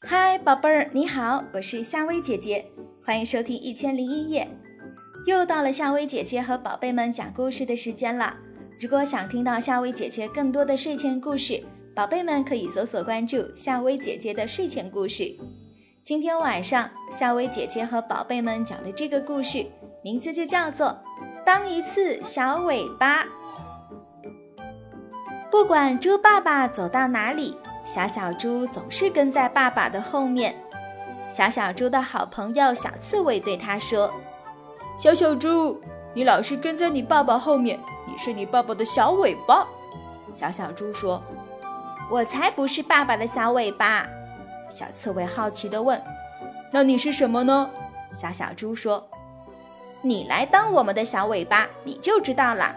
嗨，宝贝儿，你好，我是夏薇姐姐，欢迎收听《一千零一夜》。又到了夏薇姐姐和宝贝们讲故事的时间了。如果想听到夏薇姐姐更多的睡前故事，宝贝们可以搜索关注夏薇姐姐的睡前故事。今天晚上，夏薇姐姐和宝贝们讲的这个故事，名字就叫做《当一次小尾巴》。不管猪爸爸走到哪里，小小猪总是跟在爸爸的后面。小小猪的好朋友小刺猬对他说。小小猪，你老是跟在你爸爸后面，你是你爸爸的小尾巴。小小猪说：“我才不是爸爸的小尾巴。”小刺猬好奇地问：“那你是什么呢？”小小猪说：“你来当我们的小尾巴，你就知道了。”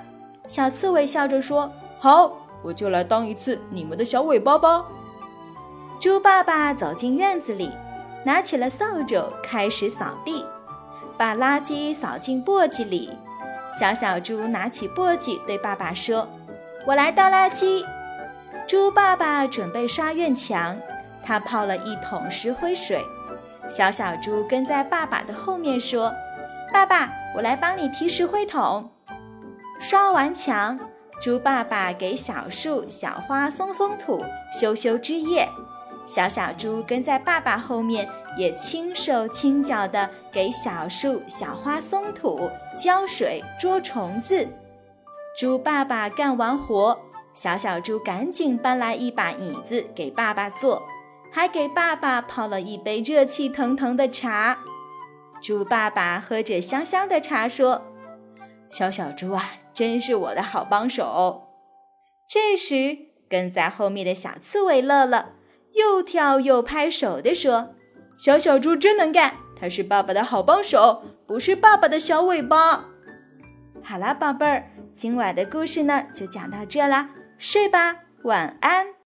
小刺猬笑着说：“好，我就来当一次你们的小尾巴吧。”猪爸爸走进院子里，拿起了扫帚，开始扫地。把垃圾扫进簸箕里，小小猪拿起簸箕对爸爸说：“我来倒垃圾。”猪爸爸准备刷院墙，他泡了一桶石灰水。小小猪跟在爸爸的后面说：“爸爸，我来帮你提石灰桶。”刷完墙，猪爸爸给小树、小花松松土，修修枝叶。小小猪跟在爸爸后面，也轻手轻脚地给小树、小花松土、浇水、捉虫子。猪爸爸干完活，小小猪赶紧搬来一把椅子给爸爸坐，还给爸爸泡了一杯热气腾腾的茶。猪爸爸喝着香香的茶，说：“小小猪啊，真是我的好帮手。”这时，跟在后面的小刺猬乐了。又跳又拍手地说：“小小猪真能干，它是爸爸的好帮手，不是爸爸的小尾巴。”好啦，宝贝儿，今晚的故事呢就讲到这啦，睡吧，晚安。